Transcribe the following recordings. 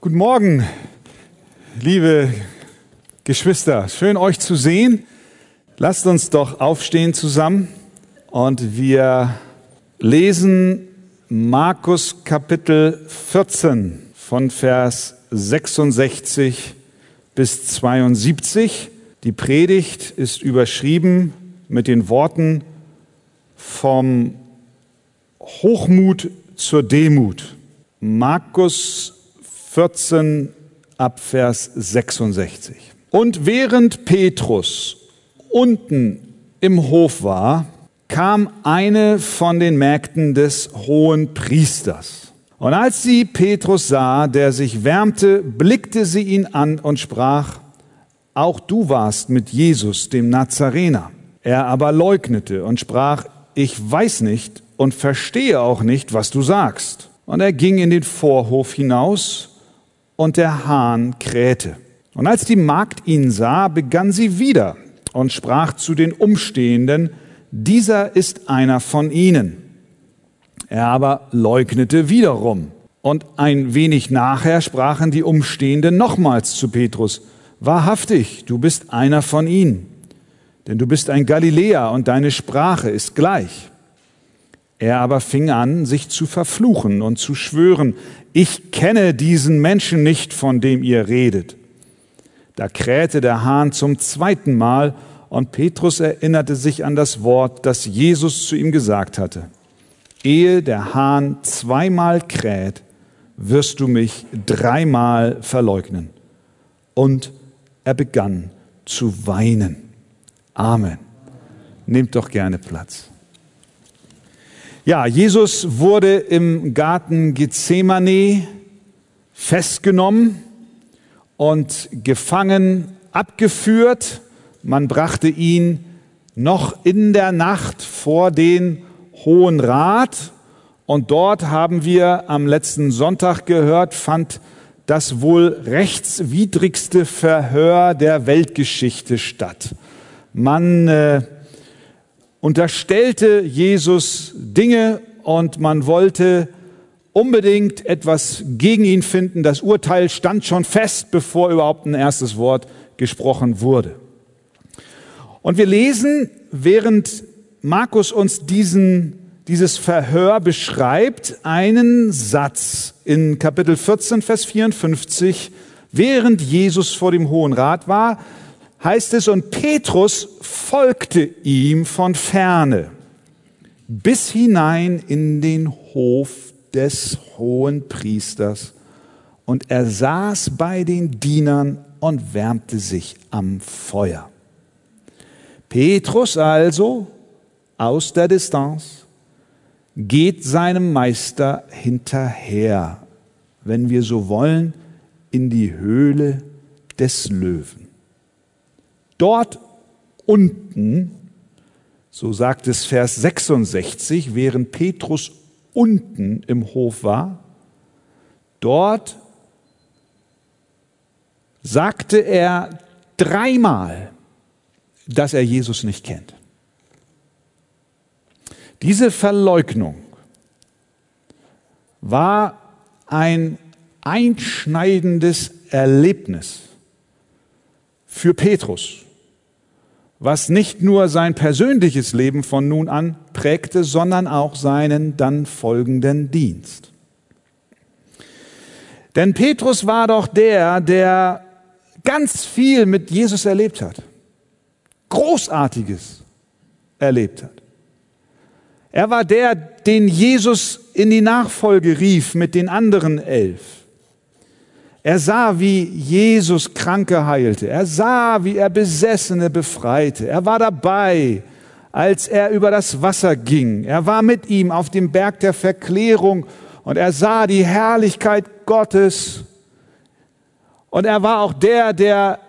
Guten Morgen, liebe Geschwister. Schön euch zu sehen. Lasst uns doch aufstehen zusammen und wir lesen Markus Kapitel 14 von Vers 66 bis 72. Die Predigt ist überschrieben mit den Worten vom Hochmut zur Demut. Markus 14 ab Vers 66. Und während Petrus unten im Hof war, kam eine von den Mägden des hohen Priesters. Und als sie Petrus sah, der sich wärmte, blickte sie ihn an und sprach, auch du warst mit Jesus, dem Nazarener. Er aber leugnete und sprach, ich weiß nicht und verstehe auch nicht, was du sagst. Und er ging in den Vorhof hinaus und der Hahn krähte. Und als die Magd ihn sah, begann sie wieder und sprach zu den Umstehenden, dieser ist einer von ihnen. Er aber leugnete wiederum. Und ein wenig nachher sprachen die Umstehenden nochmals zu Petrus, wahrhaftig, du bist einer von ihnen, denn du bist ein Galiläer und deine Sprache ist gleich. Er aber fing an, sich zu verfluchen und zu schwören, ich kenne diesen Menschen nicht, von dem ihr redet. Da krähte der Hahn zum zweiten Mal und Petrus erinnerte sich an das Wort, das Jesus zu ihm gesagt hatte. Ehe der Hahn zweimal kräht, wirst du mich dreimal verleugnen. Und er begann zu weinen. Amen. Nehmt doch gerne Platz. Ja, Jesus wurde im Garten Gethsemane festgenommen und gefangen abgeführt. Man brachte ihn noch in der Nacht vor den Hohen Rat und dort haben wir am letzten Sonntag gehört, fand das wohl rechtswidrigste Verhör der Weltgeschichte statt. Man äh, unterstellte Jesus Dinge und man wollte unbedingt etwas gegen ihn finden. Das Urteil stand schon fest, bevor überhaupt ein erstes Wort gesprochen wurde. Und wir lesen, während Markus uns diesen, dieses Verhör beschreibt, einen Satz in Kapitel 14, Vers 54, während Jesus vor dem Hohen Rat war, heißt es, und Petrus folgte ihm von ferne bis hinein in den Hof des hohen Priesters. Und er saß bei den Dienern und wärmte sich am Feuer. Petrus also aus der Distanz geht seinem Meister hinterher, wenn wir so wollen, in die Höhle des Löwen. Dort unten, so sagt es Vers 66, während Petrus unten im Hof war, dort sagte er dreimal, dass er Jesus nicht kennt. Diese Verleugnung war ein einschneidendes Erlebnis für Petrus was nicht nur sein persönliches Leben von nun an prägte, sondern auch seinen dann folgenden Dienst. Denn Petrus war doch der, der ganz viel mit Jesus erlebt hat. Großartiges erlebt hat. Er war der, den Jesus in die Nachfolge rief mit den anderen elf. Er sah, wie Jesus Kranke heilte. Er sah, wie er Besessene befreite. Er war dabei, als er über das Wasser ging. Er war mit ihm auf dem Berg der Verklärung und er sah die Herrlichkeit Gottes. Und er war auch der, der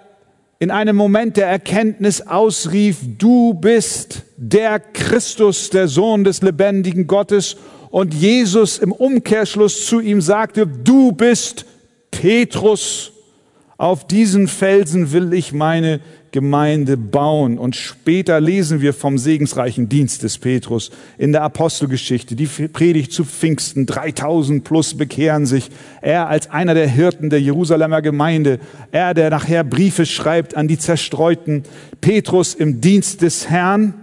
in einem Moment der Erkenntnis ausrief, du bist der Christus, der Sohn des lebendigen Gottes. Und Jesus im Umkehrschluss zu ihm sagte, du bist Petrus, Auf diesen Felsen will ich meine Gemeinde bauen. Und später lesen wir vom segensreichen Dienst des Petrus in der Apostelgeschichte. Die Predigt zu Pfingsten, 3000 plus bekehren sich. Er als einer der Hirten der Jerusalemer Gemeinde, er, der nachher Briefe schreibt an die Zerstreuten, Petrus im Dienst des Herrn.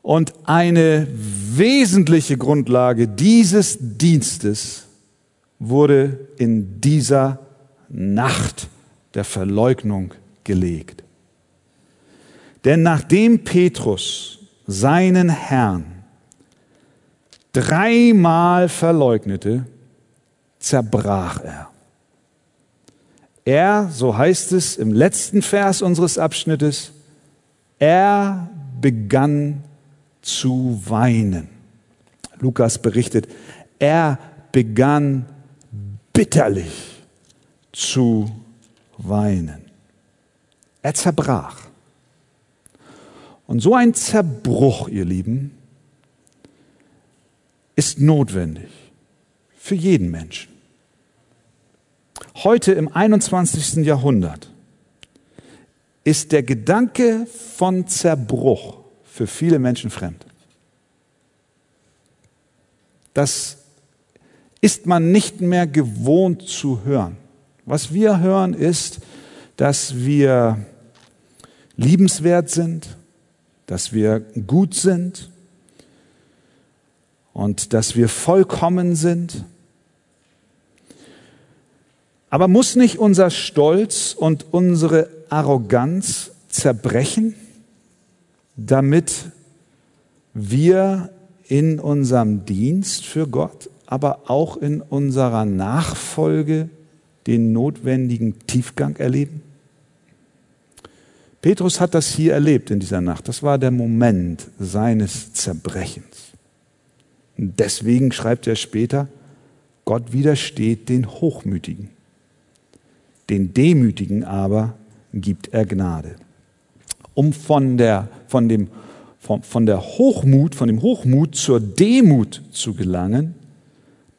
Und eine wesentliche Grundlage dieses Dienstes wurde in dieser Nacht der Verleugnung gelegt. Denn nachdem Petrus seinen Herrn dreimal verleugnete, zerbrach er. Er, so heißt es im letzten Vers unseres Abschnittes, er begann zu weinen. Lukas berichtet, er begann bitterlich zu weinen. Er zerbrach. Und so ein Zerbruch, ihr Lieben, ist notwendig für jeden Menschen. Heute im 21. Jahrhundert ist der Gedanke von Zerbruch für viele Menschen fremd. Das ist man nicht mehr gewohnt zu hören. Was wir hören ist, dass wir liebenswert sind, dass wir gut sind und dass wir vollkommen sind. Aber muss nicht unser Stolz und unsere Arroganz zerbrechen, damit wir in unserem Dienst für Gott, aber auch in unserer Nachfolge den notwendigen Tiefgang erleben? Petrus hat das hier erlebt in dieser Nacht. Das war der Moment seines Zerbrechens. Und deswegen schreibt er später, Gott widersteht den Hochmütigen. Den Demütigen aber gibt er Gnade. Um von der, von dem, von, von der Hochmut, von dem Hochmut zur Demut zu gelangen,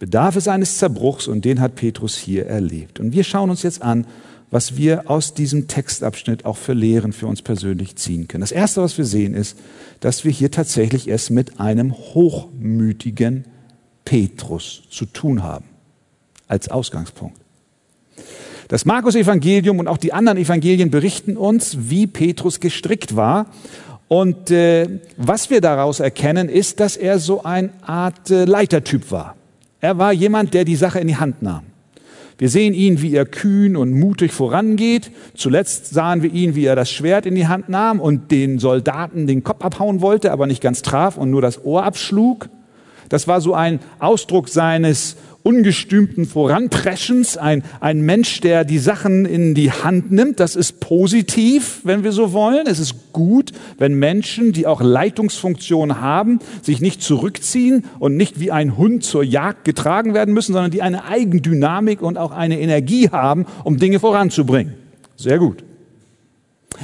bedarf es eines Zerbruchs und den hat Petrus hier erlebt. Und wir schauen uns jetzt an, was wir aus diesem Textabschnitt auch für Lehren für uns persönlich ziehen können. Das Erste, was wir sehen, ist, dass wir hier tatsächlich es mit einem hochmütigen Petrus zu tun haben, als Ausgangspunkt. Das Markus-Evangelium und auch die anderen Evangelien berichten uns, wie Petrus gestrickt war. Und äh, was wir daraus erkennen, ist, dass er so eine Art äh, Leitertyp war. Er war jemand, der die Sache in die Hand nahm. Wir sehen ihn, wie er kühn und mutig vorangeht. Zuletzt sahen wir ihn, wie er das Schwert in die Hand nahm und den Soldaten den Kopf abhauen wollte, aber nicht ganz traf und nur das Ohr abschlug. Das war so ein Ausdruck seines ungestümten Voranpreschens, ein, ein Mensch, der die Sachen in die Hand nimmt. Das ist positiv, wenn wir so wollen. Es ist gut, wenn Menschen, die auch Leitungsfunktionen haben, sich nicht zurückziehen und nicht wie ein Hund zur Jagd getragen werden müssen, sondern die eine Eigendynamik und auch eine Energie haben, um Dinge voranzubringen. Sehr gut.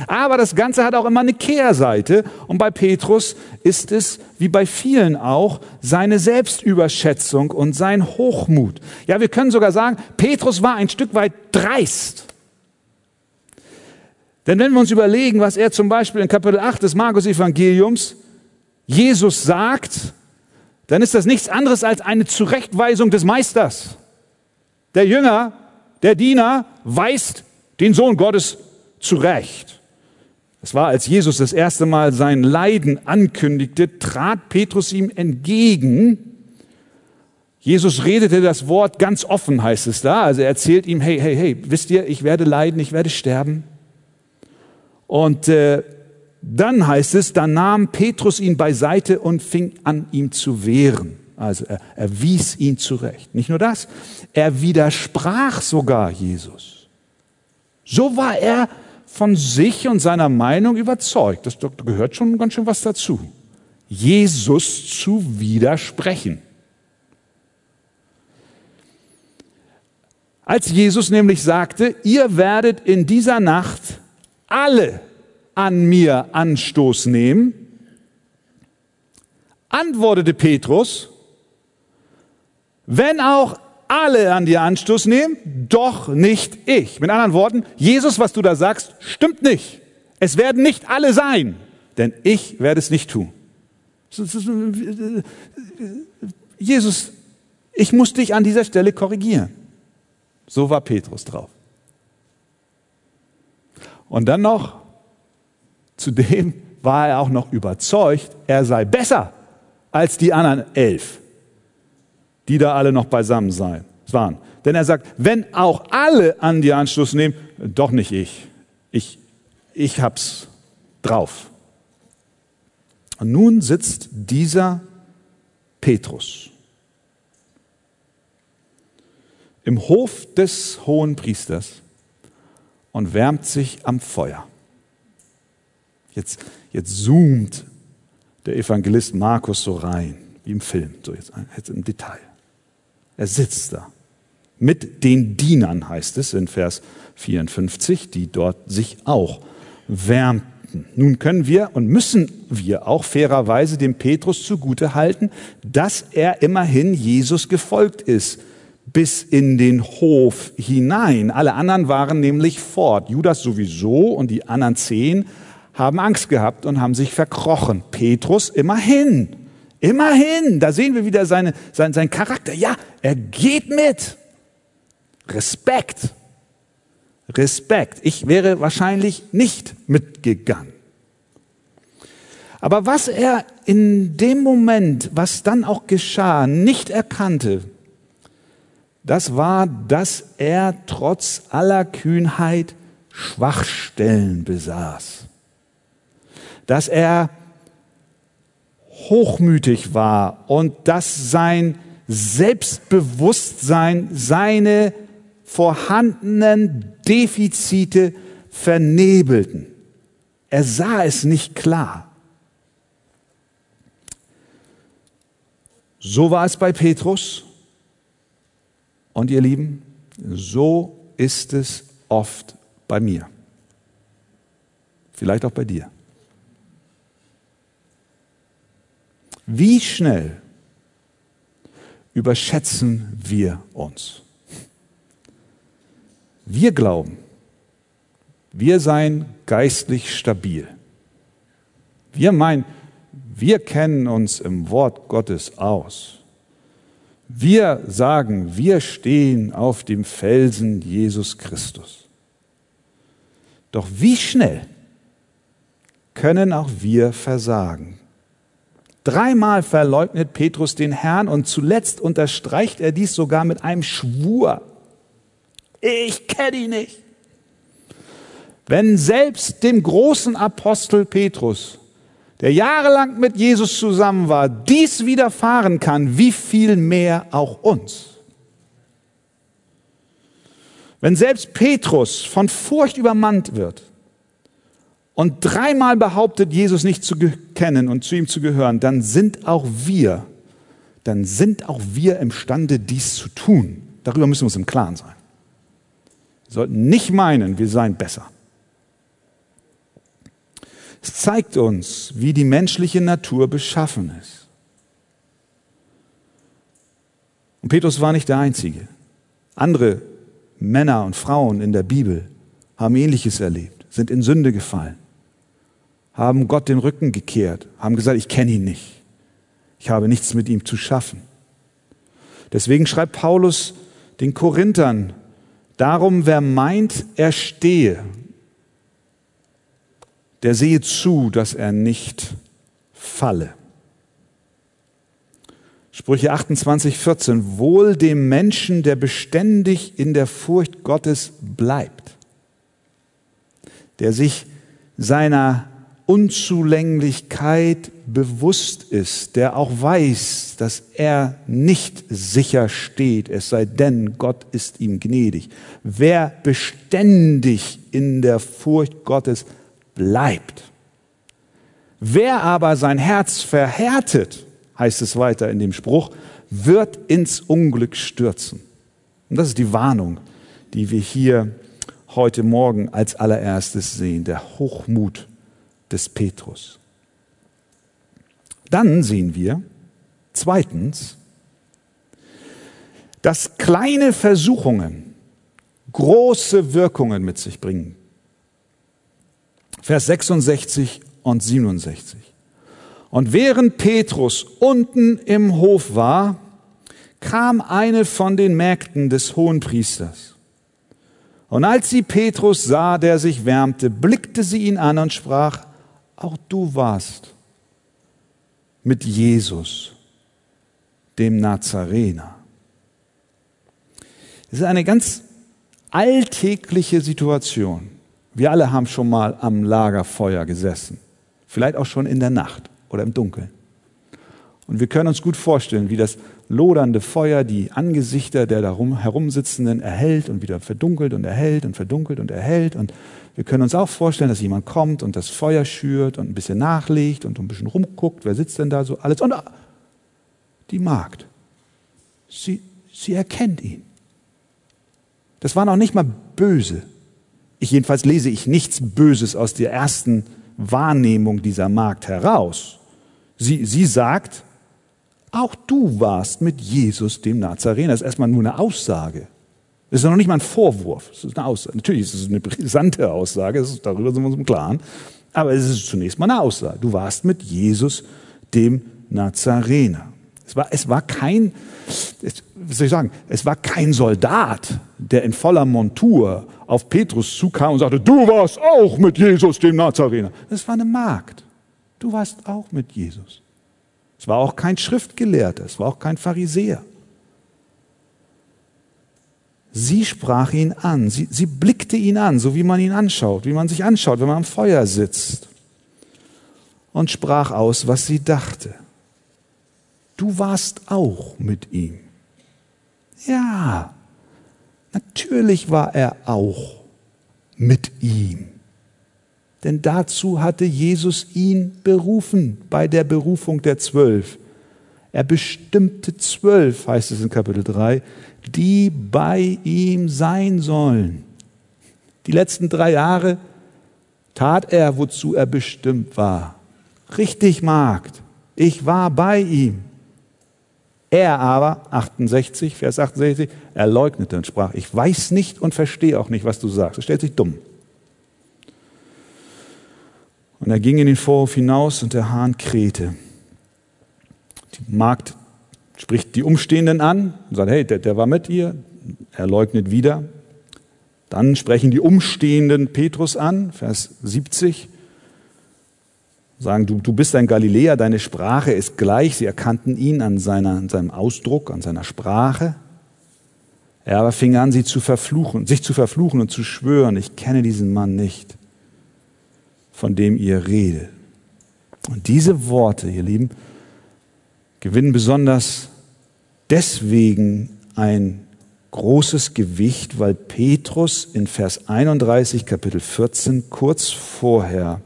Aber das Ganze hat auch immer eine Kehrseite. Und bei Petrus ist es, wie bei vielen auch, seine Selbstüberschätzung und sein Hochmut. Ja, wir können sogar sagen, Petrus war ein Stück weit dreist. Denn wenn wir uns überlegen, was er zum Beispiel in Kapitel 8 des Markus-Evangeliums Jesus sagt, dann ist das nichts anderes als eine Zurechtweisung des Meisters. Der Jünger, der Diener weist den Sohn Gottes zurecht. Es war, als Jesus das erste Mal sein Leiden ankündigte, trat Petrus ihm entgegen. Jesus redete das Wort ganz offen, heißt es da. Also er erzählt ihm, hey, hey, hey, wisst ihr, ich werde leiden, ich werde sterben. Und äh, dann heißt es, dann nahm Petrus ihn beiseite und fing an, ihm zu wehren. Also er, er wies ihn zurecht. Nicht nur das, er widersprach sogar Jesus. So war er von sich und seiner Meinung überzeugt. Das gehört schon ganz schön was dazu. Jesus zu widersprechen. Als Jesus nämlich sagte, ihr werdet in dieser Nacht alle an mir Anstoß nehmen, antwortete Petrus, wenn auch alle an dir Anstoß nehmen, doch nicht ich. Mit anderen Worten, Jesus, was du da sagst, stimmt nicht. Es werden nicht alle sein, denn ich werde es nicht tun. Jesus, ich muss dich an dieser Stelle korrigieren. So war Petrus drauf. Und dann noch, zudem war er auch noch überzeugt, er sei besser als die anderen elf, die da alle noch beisammen sein, waren. Denn er sagt, wenn auch alle an dir Anschluss nehmen, doch nicht ich. Ich, ich hab's drauf. Und nun sitzt dieser Petrus im Hof des hohen Priesters und wärmt sich am Feuer. Jetzt, jetzt zoomt der Evangelist Markus so rein, wie im Film, so jetzt, jetzt im Detail. Er sitzt da. Mit den Dienern heißt es in Vers 54, die dort sich auch wärmten. Nun können wir und müssen wir auch fairerweise dem Petrus zugute halten, dass er immerhin Jesus gefolgt ist bis in den Hof hinein. Alle anderen waren nämlich fort. Judas sowieso und die anderen zehn haben Angst gehabt und haben sich verkrochen. Petrus immerhin. Immerhin. Da sehen wir wieder seine, sein, sein Charakter. Ja, er geht mit. Respekt. Respekt. Ich wäre wahrscheinlich nicht mitgegangen. Aber was er in dem Moment, was dann auch geschah, nicht erkannte, das war, dass er trotz aller Kühnheit Schwachstellen besaß. Dass er hochmütig war und dass sein Selbstbewusstsein seine vorhandenen Defizite vernebelten. Er sah es nicht klar. So war es bei Petrus und ihr Lieben, so ist es oft bei mir. Vielleicht auch bei dir. Wie schnell überschätzen wir uns? Wir glauben, wir seien geistlich stabil. Wir meinen, wir kennen uns im Wort Gottes aus. Wir sagen, wir stehen auf dem Felsen Jesus Christus. Doch wie schnell können auch wir versagen? Dreimal verleugnet Petrus den Herrn und zuletzt unterstreicht er dies sogar mit einem Schwur. Ich kenne ihn nicht. Wenn selbst dem großen Apostel Petrus der jahrelang mit Jesus zusammen war, dies widerfahren kann, wie viel mehr auch uns. Wenn selbst Petrus von Furcht übermannt wird und dreimal behauptet, Jesus nicht zu kennen und zu ihm zu gehören, dann sind auch wir, dann sind auch wir imstande, dies zu tun. Darüber müssen wir uns im Klaren sein. Wir sollten nicht meinen, wir seien besser. Es zeigt uns, wie die menschliche Natur beschaffen ist. Und Petrus war nicht der Einzige. Andere Männer und Frauen in der Bibel haben ähnliches erlebt, sind in Sünde gefallen, haben Gott den Rücken gekehrt, haben gesagt, ich kenne ihn nicht. Ich habe nichts mit ihm zu schaffen. Deswegen schreibt Paulus den Korinthern, darum wer meint, er stehe, der sehe zu, dass er nicht falle. Sprüche 28, 14. Wohl dem Menschen, der beständig in der Furcht Gottes bleibt, der sich seiner Unzulänglichkeit bewusst ist, der auch weiß, dass er nicht sicher steht, es sei denn, Gott ist ihm gnädig. Wer beständig in der Furcht Gottes bleibt. Wer aber sein Herz verhärtet, heißt es weiter in dem Spruch, wird ins Unglück stürzen. Und das ist die Warnung, die wir hier heute Morgen als allererstes sehen, der Hochmut des Petrus. Dann sehen wir zweitens, dass kleine Versuchungen große Wirkungen mit sich bringen. Vers 66 und 67. Und während Petrus unten im Hof war, kam eine von den Mägden des Hohenpriesters. Und als sie Petrus sah, der sich wärmte, blickte sie ihn an und sprach, auch du warst mit Jesus, dem Nazarener. Das ist eine ganz alltägliche Situation. Wir alle haben schon mal am Lagerfeuer gesessen, vielleicht auch schon in der Nacht oder im Dunkeln. Und wir können uns gut vorstellen, wie das lodernde Feuer die Angesichter der darum herumsitzenden erhellt und wieder verdunkelt und erhellt und verdunkelt und erhellt. Und wir können uns auch vorstellen, dass jemand kommt und das Feuer schürt und ein bisschen nachlegt und ein bisschen rumguckt. Wer sitzt denn da so? Alles. Und die Magd. Sie, sie erkennt ihn. Das war noch nicht mal böse. Ich jedenfalls lese ich nichts Böses aus der ersten Wahrnehmung dieser Magd heraus. Sie, sie sagt, auch du warst mit Jesus, dem Nazarener. Das ist erstmal nur eine Aussage. Das ist noch nicht mal ein Vorwurf. Das ist eine Aussage. Natürlich ist es eine brisante Aussage, ist, darüber sind wir uns im Klaren. Aber es ist zunächst mal eine Aussage. Du warst mit Jesus, dem Nazarener. Es war, es war kein, wie soll ich sagen, es war kein Soldat, der in voller Montur auf Petrus zukam und sagte, du warst auch mit Jesus, dem Nazarener. Es war eine Magd. Du warst auch mit Jesus. Es war auch kein Schriftgelehrter, es war auch kein Pharisäer. Sie sprach ihn an, sie, sie blickte ihn an, so wie man ihn anschaut, wie man sich anschaut, wenn man am Feuer sitzt, und sprach aus, was sie dachte. Du warst auch mit ihm. Ja, natürlich war er auch mit ihm. Denn dazu hatte Jesus ihn berufen bei der Berufung der Zwölf. Er bestimmte zwölf, heißt es in Kapitel 3, die bei ihm sein sollen. Die letzten drei Jahre tat er, wozu er bestimmt war. Richtig, Magd, ich war bei ihm. Er aber, 68, Vers 68, er leugnete und sprach, ich weiß nicht und verstehe auch nicht, was du sagst. Er stellt sich dumm. Und er ging in den Vorhof hinaus und der Hahn krähte. Die Magd spricht die Umstehenden an und sagt, hey, der, der war mit ihr. Er leugnet wieder. Dann sprechen die Umstehenden Petrus an, Vers 70. Sagen, du, du bist ein Galiläer, deine Sprache ist gleich. Sie erkannten ihn an, seiner, an seinem Ausdruck, an seiner Sprache. Er aber fing an, sie zu verfluchen, sich zu verfluchen und zu schwören, ich kenne diesen Mann nicht von dem ihr redet. Und diese Worte, ihr Lieben, gewinnen besonders deswegen ein großes Gewicht, weil Petrus in Vers 31 Kapitel 14 kurz vorher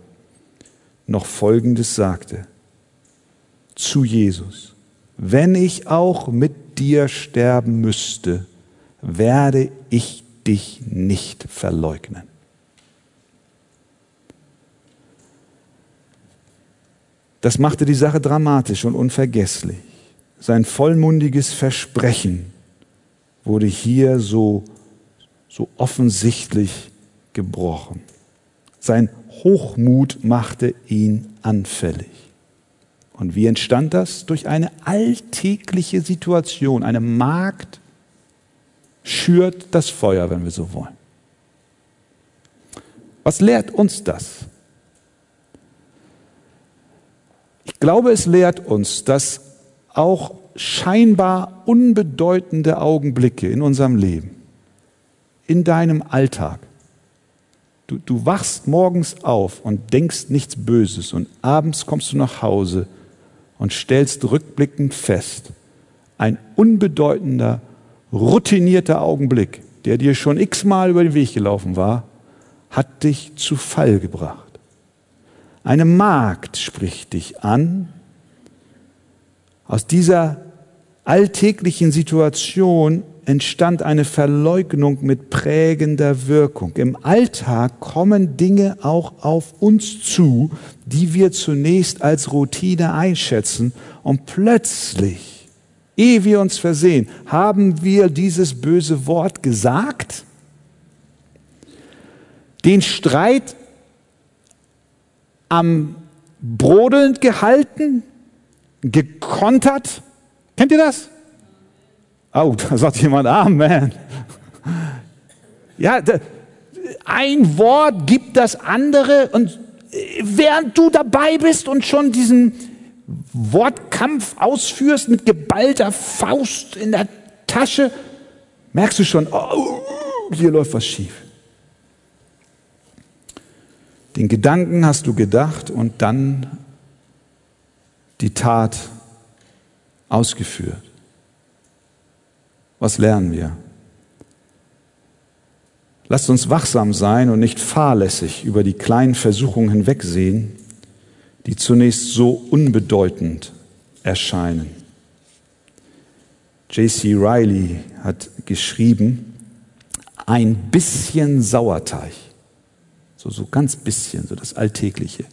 noch Folgendes sagte zu Jesus. Wenn ich auch mit dir sterben müsste, werde ich dich nicht verleugnen. Das machte die Sache dramatisch und unvergesslich. Sein vollmundiges Versprechen wurde hier so, so offensichtlich gebrochen. Sein Hochmut machte ihn anfällig. Und wie entstand das? Durch eine alltägliche Situation. Eine Magd schürt das Feuer, wenn wir so wollen. Was lehrt uns das? Ich glaube, es lehrt uns, dass auch scheinbar unbedeutende Augenblicke in unserem Leben, in deinem Alltag, du, du wachst morgens auf und denkst nichts Böses und abends kommst du nach Hause und stellst rückblickend fest, ein unbedeutender, routinierter Augenblick, der dir schon x-mal über den Weg gelaufen war, hat dich zu Fall gebracht. Eine Magd spricht dich an. Aus dieser alltäglichen Situation entstand eine Verleugnung mit prägender Wirkung. Im Alltag kommen Dinge auch auf uns zu, die wir zunächst als Routine einschätzen und plötzlich Ehe wir uns versehen, haben wir dieses böse Wort gesagt? Den Streit am Brodeln gehalten, gekontert? Kennt ihr das? Oh, da sagt jemand Amen. Ja, ein Wort gibt das andere und während du dabei bist und schon diesen Wortkampf ausführst mit geballter Faust in der Tasche, merkst du schon, oh, hier läuft was schief. Den Gedanken hast du gedacht und dann die Tat ausgeführt. Was lernen wir? Lasst uns wachsam sein und nicht fahrlässig über die kleinen Versuchungen hinwegsehen, die zunächst so unbedeutend erscheinen. J.C. Riley hat geschrieben, ein bisschen Sauerteig, so, so ganz bisschen, so das Alltägliche,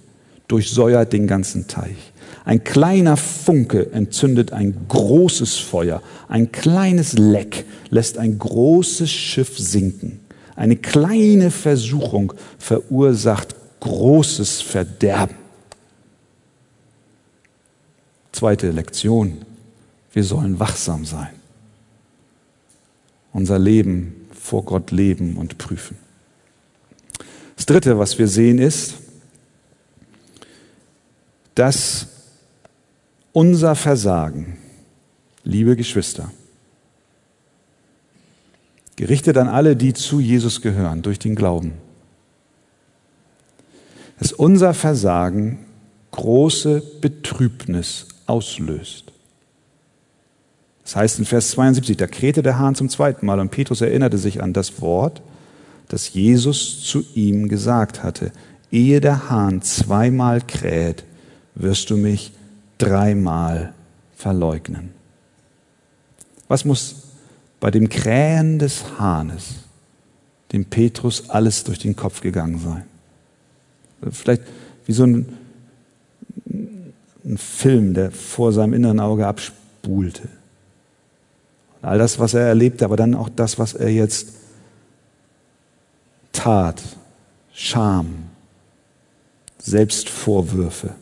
durchsäuert den ganzen Teich. Ein kleiner Funke entzündet ein großes Feuer, ein kleines Leck lässt ein großes Schiff sinken. Eine kleine Versuchung verursacht großes Verderben. Zweite Lektion. Wir sollen wachsam sein. Unser Leben vor Gott leben und prüfen. Das Dritte, was wir sehen, ist, dass unser Versagen, liebe Geschwister, gerichtet an alle, die zu Jesus gehören, durch den Glauben. Dass unser Versagen große Betrübnis auslöst. Das heißt in Vers 72, da krähte der Hahn zum zweiten Mal und Petrus erinnerte sich an das Wort, das Jesus zu ihm gesagt hatte. Ehe der Hahn zweimal kräht, wirst du mich dreimal verleugnen. Was muss bei dem Krähen des Hahnes dem Petrus alles durch den Kopf gegangen sein. Vielleicht wie so ein, ein Film, der vor seinem inneren Auge abspulte. All das, was er erlebte, aber dann auch das, was er jetzt tat. Scham, Selbstvorwürfe,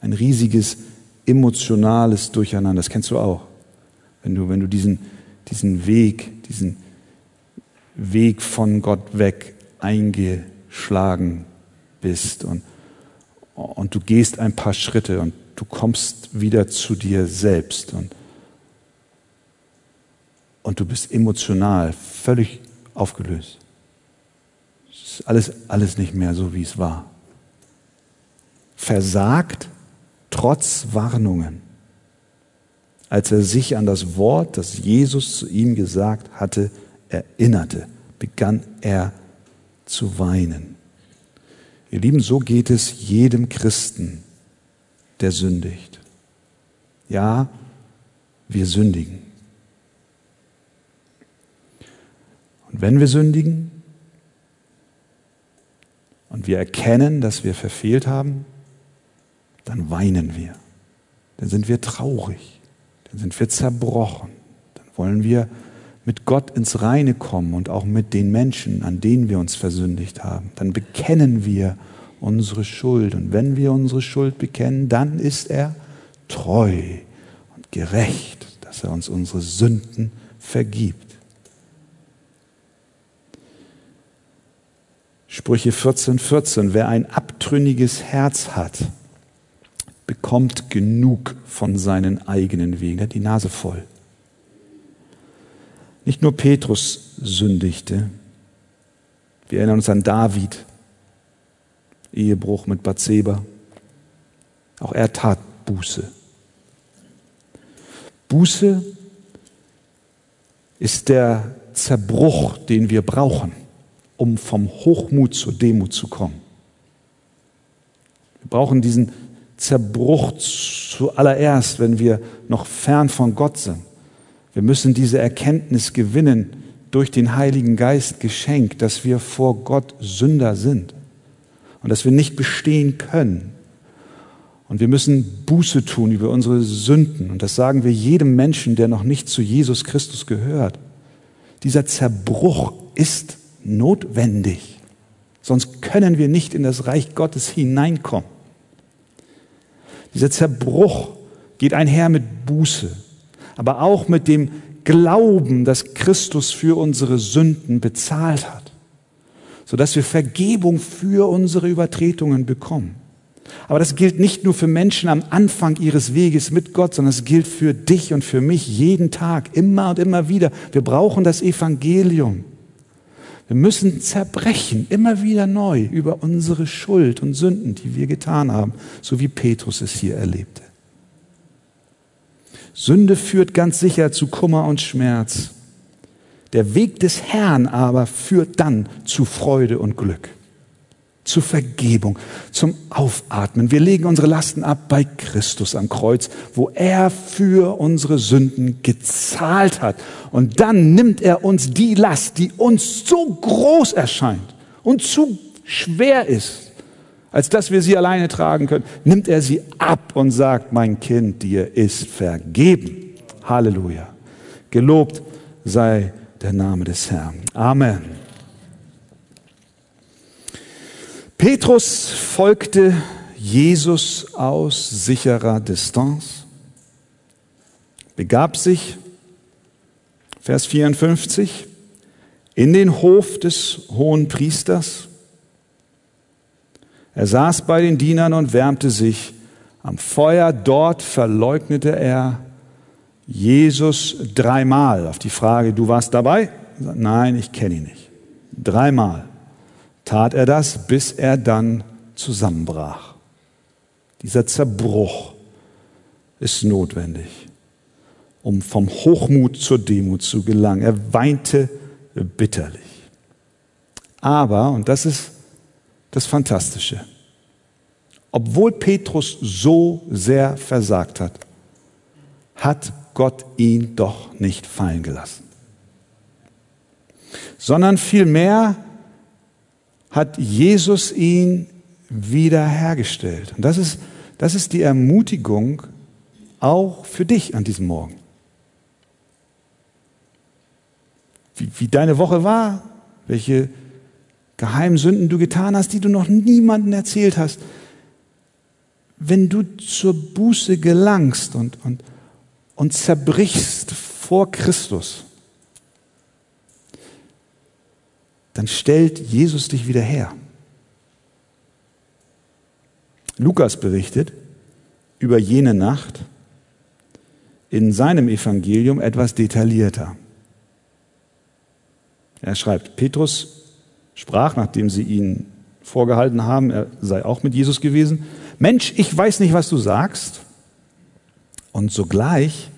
ein riesiges emotionales Durcheinander. Das kennst du auch. Wenn du, wenn du diesen, diesen Weg, diesen Weg von Gott weg eingeschlagen bist und, und du gehst ein paar Schritte und du kommst wieder zu dir selbst und, und du bist emotional völlig aufgelöst. Alles, alles nicht mehr so, wie es war. Versagt trotz Warnungen als er sich an das Wort, das Jesus zu ihm gesagt hatte, erinnerte, begann er zu weinen. Ihr Lieben, so geht es jedem Christen, der sündigt. Ja, wir sündigen. Und wenn wir sündigen und wir erkennen, dass wir verfehlt haben, dann weinen wir. Dann sind wir traurig dann sind wir zerbrochen. Dann wollen wir mit Gott ins Reine kommen und auch mit den Menschen, an denen wir uns versündigt haben. Dann bekennen wir unsere Schuld. Und wenn wir unsere Schuld bekennen, dann ist er treu und gerecht, dass er uns unsere Sünden vergibt. Sprüche 14, 14. Wer ein abtrünniges Herz hat, bekommt genug von seinen eigenen Wegen. Er hat die Nase voll. Nicht nur Petrus sündigte. Wir erinnern uns an David, Ehebruch mit Bathseba. Auch er tat Buße. Buße ist der Zerbruch, den wir brauchen, um vom Hochmut zur Demut zu kommen. Wir brauchen diesen Zerbruch zuallererst, wenn wir noch fern von Gott sind. Wir müssen diese Erkenntnis gewinnen durch den Heiligen Geist geschenkt, dass wir vor Gott Sünder sind und dass wir nicht bestehen können. Und wir müssen Buße tun über unsere Sünden. Und das sagen wir jedem Menschen, der noch nicht zu Jesus Christus gehört. Dieser Zerbruch ist notwendig. Sonst können wir nicht in das Reich Gottes hineinkommen. Dieser Zerbruch geht einher mit Buße, aber auch mit dem Glauben, dass Christus für unsere Sünden bezahlt hat, sodass wir Vergebung für unsere Übertretungen bekommen. Aber das gilt nicht nur für Menschen am Anfang ihres Weges mit Gott, sondern es gilt für dich und für mich jeden Tag, immer und immer wieder. Wir brauchen das Evangelium. Wir müssen zerbrechen, immer wieder neu, über unsere Schuld und Sünden, die wir getan haben, so wie Petrus es hier erlebte. Sünde führt ganz sicher zu Kummer und Schmerz. Der Weg des Herrn aber führt dann zu Freude und Glück zur Vergebung, zum Aufatmen. Wir legen unsere Lasten ab bei Christus am Kreuz, wo er für unsere Sünden gezahlt hat. Und dann nimmt er uns die Last, die uns so groß erscheint und zu schwer ist, als dass wir sie alleine tragen können, nimmt er sie ab und sagt, mein Kind, dir ist vergeben. Halleluja. Gelobt sei der Name des Herrn. Amen. Petrus folgte Jesus aus sicherer Distanz, begab sich, Vers 54, in den Hof des hohen Priesters. Er saß bei den Dienern und wärmte sich am Feuer. Dort verleugnete er Jesus dreimal. Auf die Frage, du warst dabei? Nein, ich kenne ihn nicht. Dreimal tat er das, bis er dann zusammenbrach. Dieser Zerbruch ist notwendig, um vom Hochmut zur Demut zu gelangen. Er weinte bitterlich. Aber, und das ist das Fantastische, obwohl Petrus so sehr versagt hat, hat Gott ihn doch nicht fallen gelassen, sondern vielmehr hat Jesus ihn wiederhergestellt. Und das ist, das ist die Ermutigung auch für dich an diesem Morgen. Wie, wie deine Woche war, welche geheimen Sünden du getan hast, die du noch niemandem erzählt hast. Wenn du zur Buße gelangst und, und, und zerbrichst vor Christus, dann stellt Jesus dich wieder her. Lukas berichtet über jene Nacht in seinem Evangelium etwas detaillierter. Er schreibt, Petrus sprach, nachdem sie ihn vorgehalten haben, er sei auch mit Jesus gewesen, Mensch, ich weiß nicht, was du sagst. Und sogleich,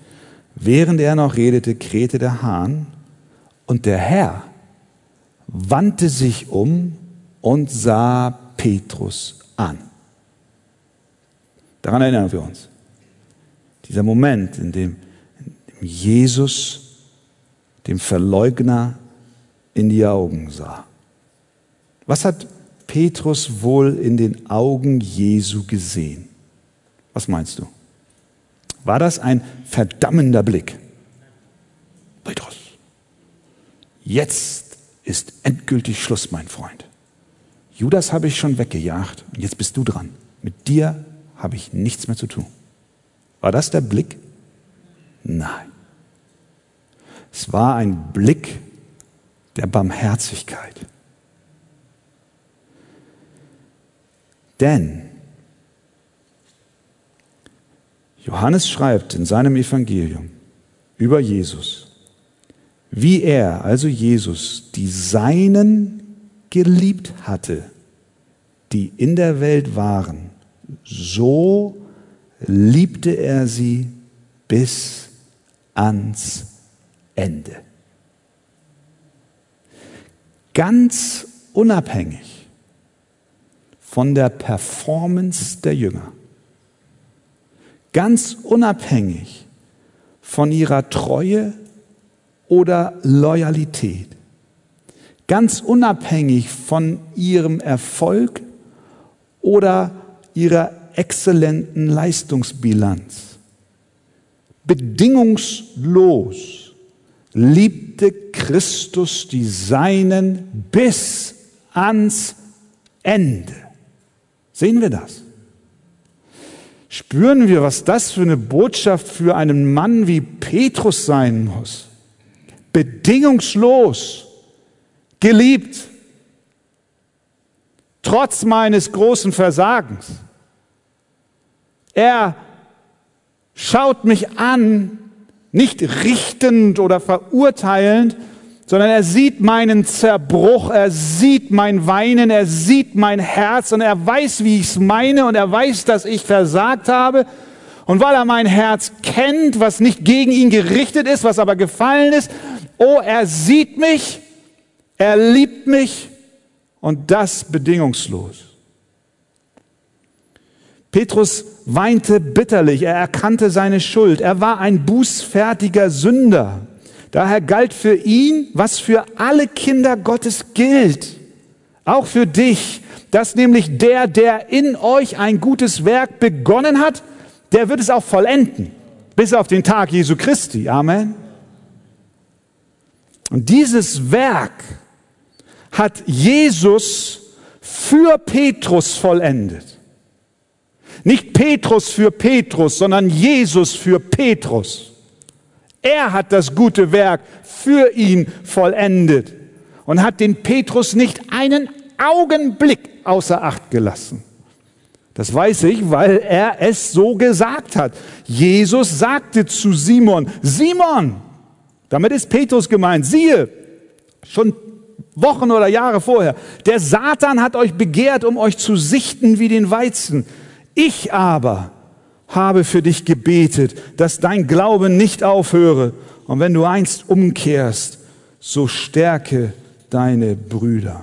während er noch redete, krähte der Hahn und der Herr wandte sich um und sah Petrus an. Daran erinnern wir uns. Dieser Moment, in dem, Jesus dem Verleugner in die Augen sah. Was hat Petrus wohl in den Augen Jesu gesehen? Was meinst du? War das ein verdammender Blick? Petrus, jetzt ist endgültig Schluss, mein Freund. Judas habe ich schon weggejagt und jetzt bist du dran. Mit dir habe ich nichts mehr zu tun. War das der Blick? Nein. Es war ein Blick der Barmherzigkeit. Denn Johannes schreibt in seinem Evangelium über Jesus, wie er, also Jesus, die Seinen geliebt hatte, die in der Welt waren, so liebte er sie bis ans Ende. Ganz unabhängig von der Performance der Jünger, ganz unabhängig von ihrer Treue oder Loyalität. Ganz unabhängig von ihrem Erfolg oder ihrer exzellenten Leistungsbilanz. Bedingungslos liebte Christus die Seinen bis ans Ende. Sehen wir das? Spüren wir, was das für eine Botschaft für einen Mann wie Petrus sein muss? Bedingungslos geliebt, trotz meines großen Versagens. Er schaut mich an, nicht richtend oder verurteilend, sondern er sieht meinen Zerbruch, er sieht mein Weinen, er sieht mein Herz und er weiß, wie ich es meine und er weiß, dass ich versagt habe. Und weil er mein Herz kennt, was nicht gegen ihn gerichtet ist, was aber gefallen ist, oh, er sieht mich, er liebt mich und das bedingungslos. Petrus weinte bitterlich, er erkannte seine Schuld, er war ein bußfertiger Sünder. Daher galt für ihn, was für alle Kinder Gottes gilt, auch für dich, dass nämlich der, der in euch ein gutes Werk begonnen hat, der wird es auch vollenden, bis auf den Tag Jesu Christi. Amen. Und dieses Werk hat Jesus für Petrus vollendet. Nicht Petrus für Petrus, sondern Jesus für Petrus. Er hat das gute Werk für ihn vollendet und hat den Petrus nicht einen Augenblick außer Acht gelassen. Das weiß ich, weil er es so gesagt hat. Jesus sagte zu Simon, Simon, damit ist Petrus gemeint, siehe, schon Wochen oder Jahre vorher, der Satan hat euch begehrt, um euch zu sichten wie den Weizen. Ich aber habe für dich gebetet, dass dein Glaube nicht aufhöre. Und wenn du einst umkehrst, so stärke deine Brüder.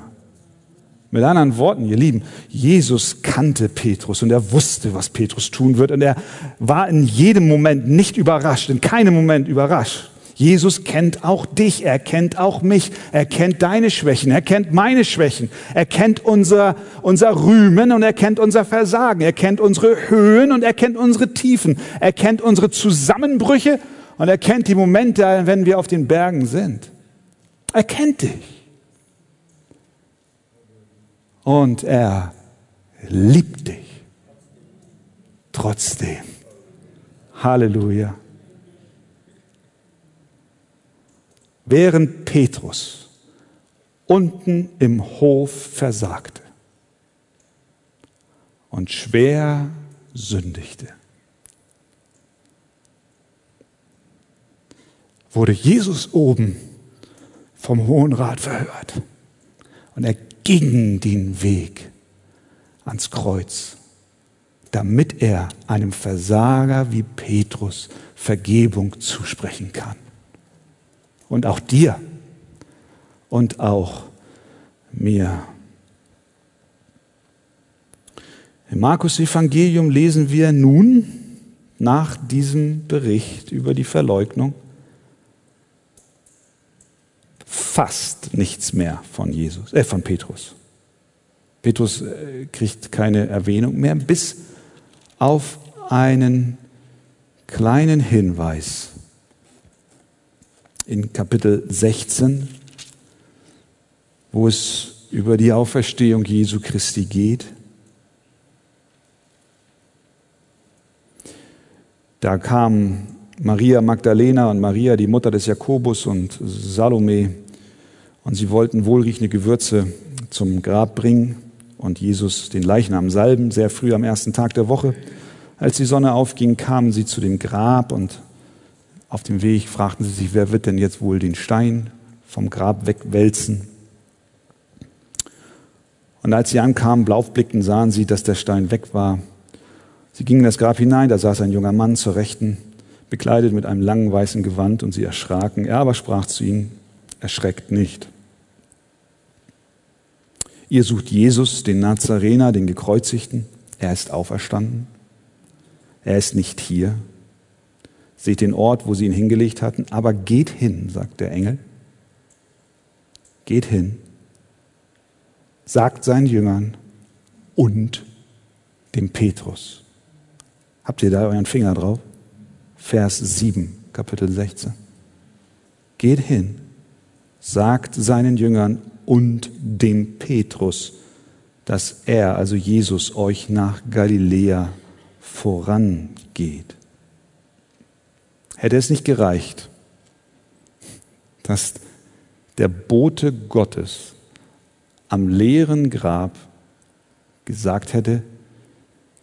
Mit anderen Worten, ihr Lieben, Jesus kannte Petrus und er wusste, was Petrus tun wird und er war in jedem Moment nicht überrascht, in keinem Moment überrascht. Jesus kennt auch dich, er kennt auch mich, er kennt deine Schwächen, er kennt meine Schwächen, er kennt unser, unser Rühmen und er kennt unser Versagen, er kennt unsere Höhen und er kennt unsere Tiefen, er kennt unsere Zusammenbrüche und er kennt die Momente, wenn wir auf den Bergen sind. Er kennt dich. Und er liebt dich. Trotzdem. Halleluja. Während Petrus unten im Hof versagte und schwer sündigte, wurde Jesus oben vom Hohen Rat verhört und er ging den Weg ans Kreuz, damit er einem Versager wie Petrus Vergebung zusprechen kann und auch dir und auch mir. Im Markus Evangelium lesen wir nun nach diesem Bericht über die Verleugnung fast nichts mehr von Jesus, äh, von Petrus. Petrus äh, kriegt keine Erwähnung mehr, bis auf einen kleinen Hinweis in Kapitel 16, wo es über die Auferstehung Jesu Christi geht. Da kamen Maria Magdalena und Maria, die Mutter des Jakobus und Salome, und sie wollten wohlriechende Gewürze zum Grab bringen und Jesus den Leichnam salben, sehr früh am ersten Tag der Woche. Als die Sonne aufging, kamen sie zu dem Grab und auf dem Weg fragten sie sich, wer wird denn jetzt wohl den Stein vom Grab wegwälzen? Und als sie ankamen, blaufblickten, sahen sie, dass der Stein weg war. Sie gingen in das Grab hinein, da saß ein junger Mann zur Rechten, bekleidet mit einem langen weißen Gewand, und sie erschraken. Er aber sprach zu ihnen, erschreckt nicht. Ihr sucht Jesus, den Nazarener, den Gekreuzigten. Er ist auferstanden. Er ist nicht hier. Seht den Ort, wo sie ihn hingelegt hatten, aber geht hin, sagt der Engel. Geht hin, sagt seinen Jüngern und dem Petrus. Habt ihr da euren Finger drauf? Vers 7, Kapitel 16. Geht hin, sagt seinen Jüngern und dem Petrus, dass er, also Jesus, euch nach Galiläa vorangeht. Hätte es nicht gereicht, dass der Bote Gottes am leeren Grab gesagt hätte,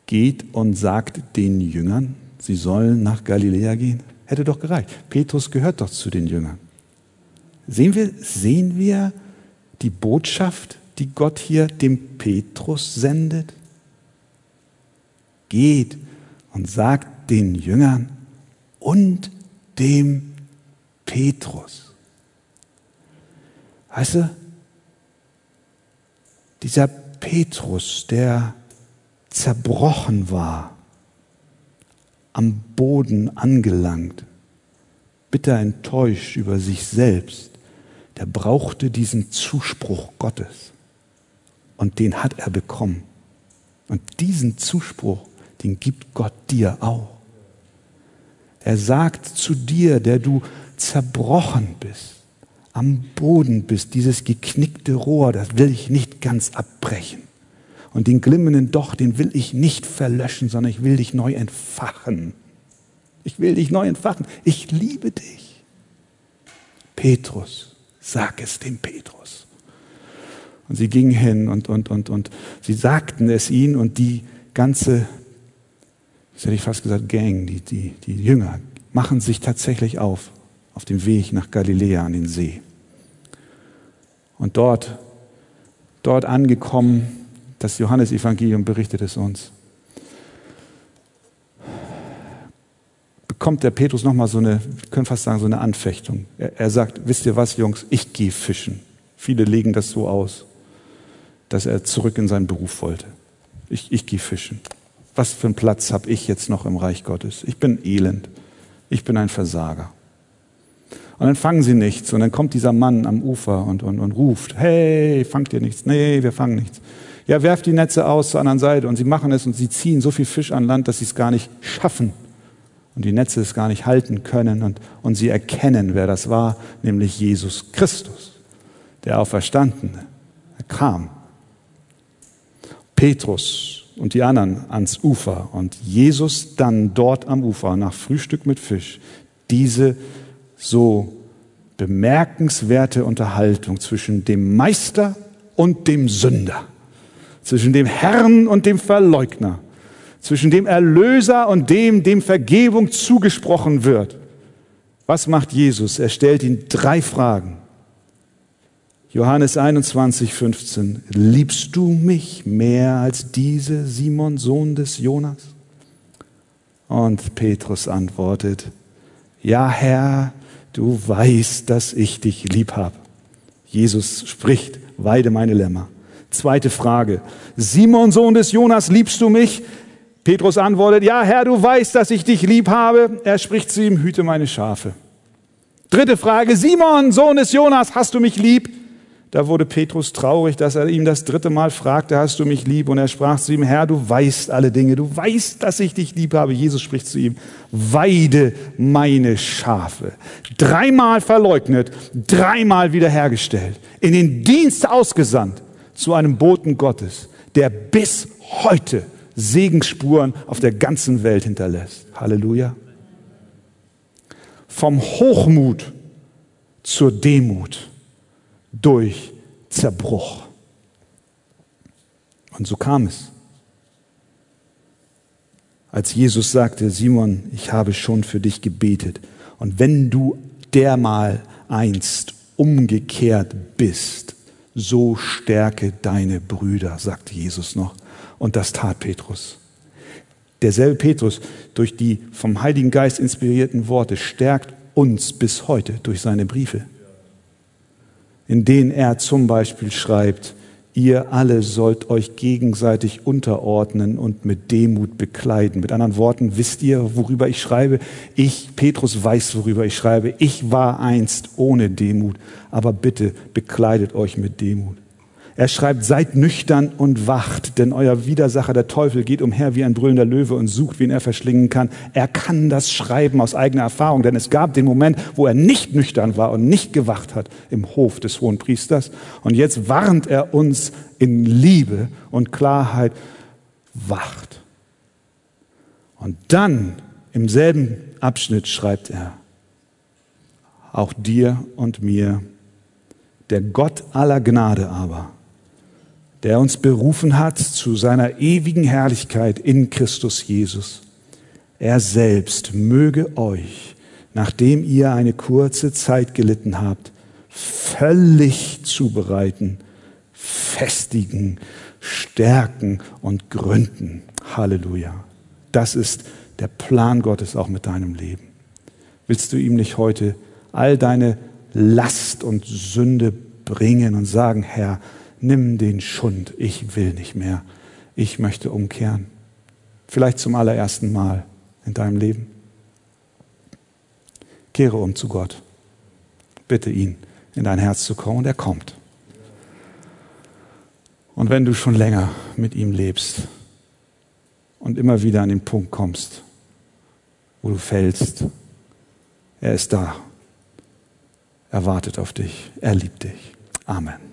geht und sagt den Jüngern, sie sollen nach Galiläa gehen? Hätte doch gereicht. Petrus gehört doch zu den Jüngern. Sehen wir, sehen wir die Botschaft, die Gott hier dem Petrus sendet? Geht und sagt den Jüngern und dem Petrus. Weißt du, dieser Petrus, der zerbrochen war, am Boden angelangt, bitter enttäuscht über sich selbst, der brauchte diesen Zuspruch Gottes. Und den hat er bekommen. Und diesen Zuspruch, den gibt Gott dir auch. Er sagt zu dir, der du zerbrochen bist, am Boden bist, dieses geknickte Rohr, das will ich nicht ganz abbrechen. Und den glimmenden Doch, den will ich nicht verlöschen, sondern ich will dich neu entfachen. Ich will dich neu entfachen. Ich liebe dich. Petrus, sag es dem Petrus. Und sie gingen hin und, und, und, und sie sagten es ihnen und die ganze, das hätte ich fast gesagt, Gang, die, die, die Jünger, machen sich tatsächlich auf, auf dem Weg nach Galiläa an den See. Und dort, dort angekommen, das Johannesevangelium berichtet es uns. Bekommt der Petrus nochmal so eine, wir können fast sagen, so eine Anfechtung. Er, er sagt, wisst ihr was, Jungs, ich gehe fischen. Viele legen das so aus, dass er zurück in seinen Beruf wollte. Ich, ich gehe fischen. Was für einen Platz habe ich jetzt noch im Reich Gottes? Ich bin elend. Ich bin ein Versager. Und dann fangen sie nichts. Und dann kommt dieser Mann am Ufer und, und, und ruft, hey, fangt ihr nichts? Nee, wir fangen nichts ja, werft die Netze aus zur anderen Seite. Und sie machen es und sie ziehen so viel Fisch an Land, dass sie es gar nicht schaffen. Und die Netze es gar nicht halten können. Und, und sie erkennen, wer das war, nämlich Jesus Christus, der Auferstandene. Er kam. Petrus und die anderen ans Ufer und Jesus dann dort am Ufer nach Frühstück mit Fisch diese so bemerkenswerte Unterhaltung zwischen dem Meister und dem Sünder zwischen dem Herrn und dem Verleugner, zwischen dem Erlöser und dem, dem Vergebung zugesprochen wird. Was macht Jesus? Er stellt ihn drei Fragen. Johannes 21, 15. Liebst du mich mehr als diese, Simon, Sohn des Jonas? Und Petrus antwortet, ja Herr, du weißt, dass ich dich lieb habe. Jesus spricht, weide meine Lämmer. Zweite Frage. Simon, Sohn des Jonas, liebst du mich? Petrus antwortet, ja Herr, du weißt, dass ich dich lieb habe. Er spricht zu ihm, hüte meine Schafe. Dritte Frage, Simon, Sohn des Jonas, hast du mich lieb? Da wurde Petrus traurig, dass er ihm das dritte Mal fragte, hast du mich lieb? Und er sprach zu ihm, Herr, du weißt alle Dinge, du weißt, dass ich dich lieb habe. Jesus spricht zu ihm, weide meine Schafe. Dreimal verleugnet, dreimal wiederhergestellt, in den Dienst ausgesandt zu einem Boten Gottes, der bis heute Segensspuren auf der ganzen Welt hinterlässt. Halleluja. Vom Hochmut zur Demut durch Zerbruch. Und so kam es. Als Jesus sagte, Simon, ich habe schon für dich gebetet. Und wenn du dermal einst umgekehrt bist, so stärke deine Brüder, sagt Jesus noch. Und das tat Petrus. Derselbe Petrus, durch die vom Heiligen Geist inspirierten Worte, stärkt uns bis heute durch seine Briefe, in denen er zum Beispiel schreibt, ihr alle sollt euch gegenseitig unterordnen und mit Demut bekleiden. Mit anderen Worten, wisst ihr, worüber ich schreibe? Ich, Petrus, weiß, worüber ich schreibe. Ich war einst ohne Demut, aber bitte bekleidet euch mit Demut. Er schreibt, seid nüchtern und wacht, denn euer Widersacher, der Teufel, geht umher wie ein brüllender Löwe und sucht, wen er verschlingen kann. Er kann das schreiben aus eigener Erfahrung, denn es gab den Moment, wo er nicht nüchtern war und nicht gewacht hat im Hof des hohen Priesters. Und jetzt warnt er uns in Liebe und Klarheit, wacht. Und dann im selben Abschnitt schreibt er, auch dir und mir, der Gott aller Gnade aber, der uns berufen hat zu seiner ewigen Herrlichkeit in Christus Jesus. Er selbst möge euch, nachdem ihr eine kurze Zeit gelitten habt, völlig zubereiten, festigen, stärken und gründen. Halleluja. Das ist der Plan Gottes auch mit deinem Leben. Willst du ihm nicht heute all deine Last und Sünde bringen und sagen, Herr, nimm den Schund, ich will nicht mehr, ich möchte umkehren. Vielleicht zum allerersten Mal in deinem Leben. Kehre um zu Gott. Bitte ihn, in dein Herz zu kommen und er kommt. Und wenn du schon länger mit ihm lebst und immer wieder an den Punkt kommst, wo du fällst, er ist da. Er wartet auf dich. Er liebt dich. Amen.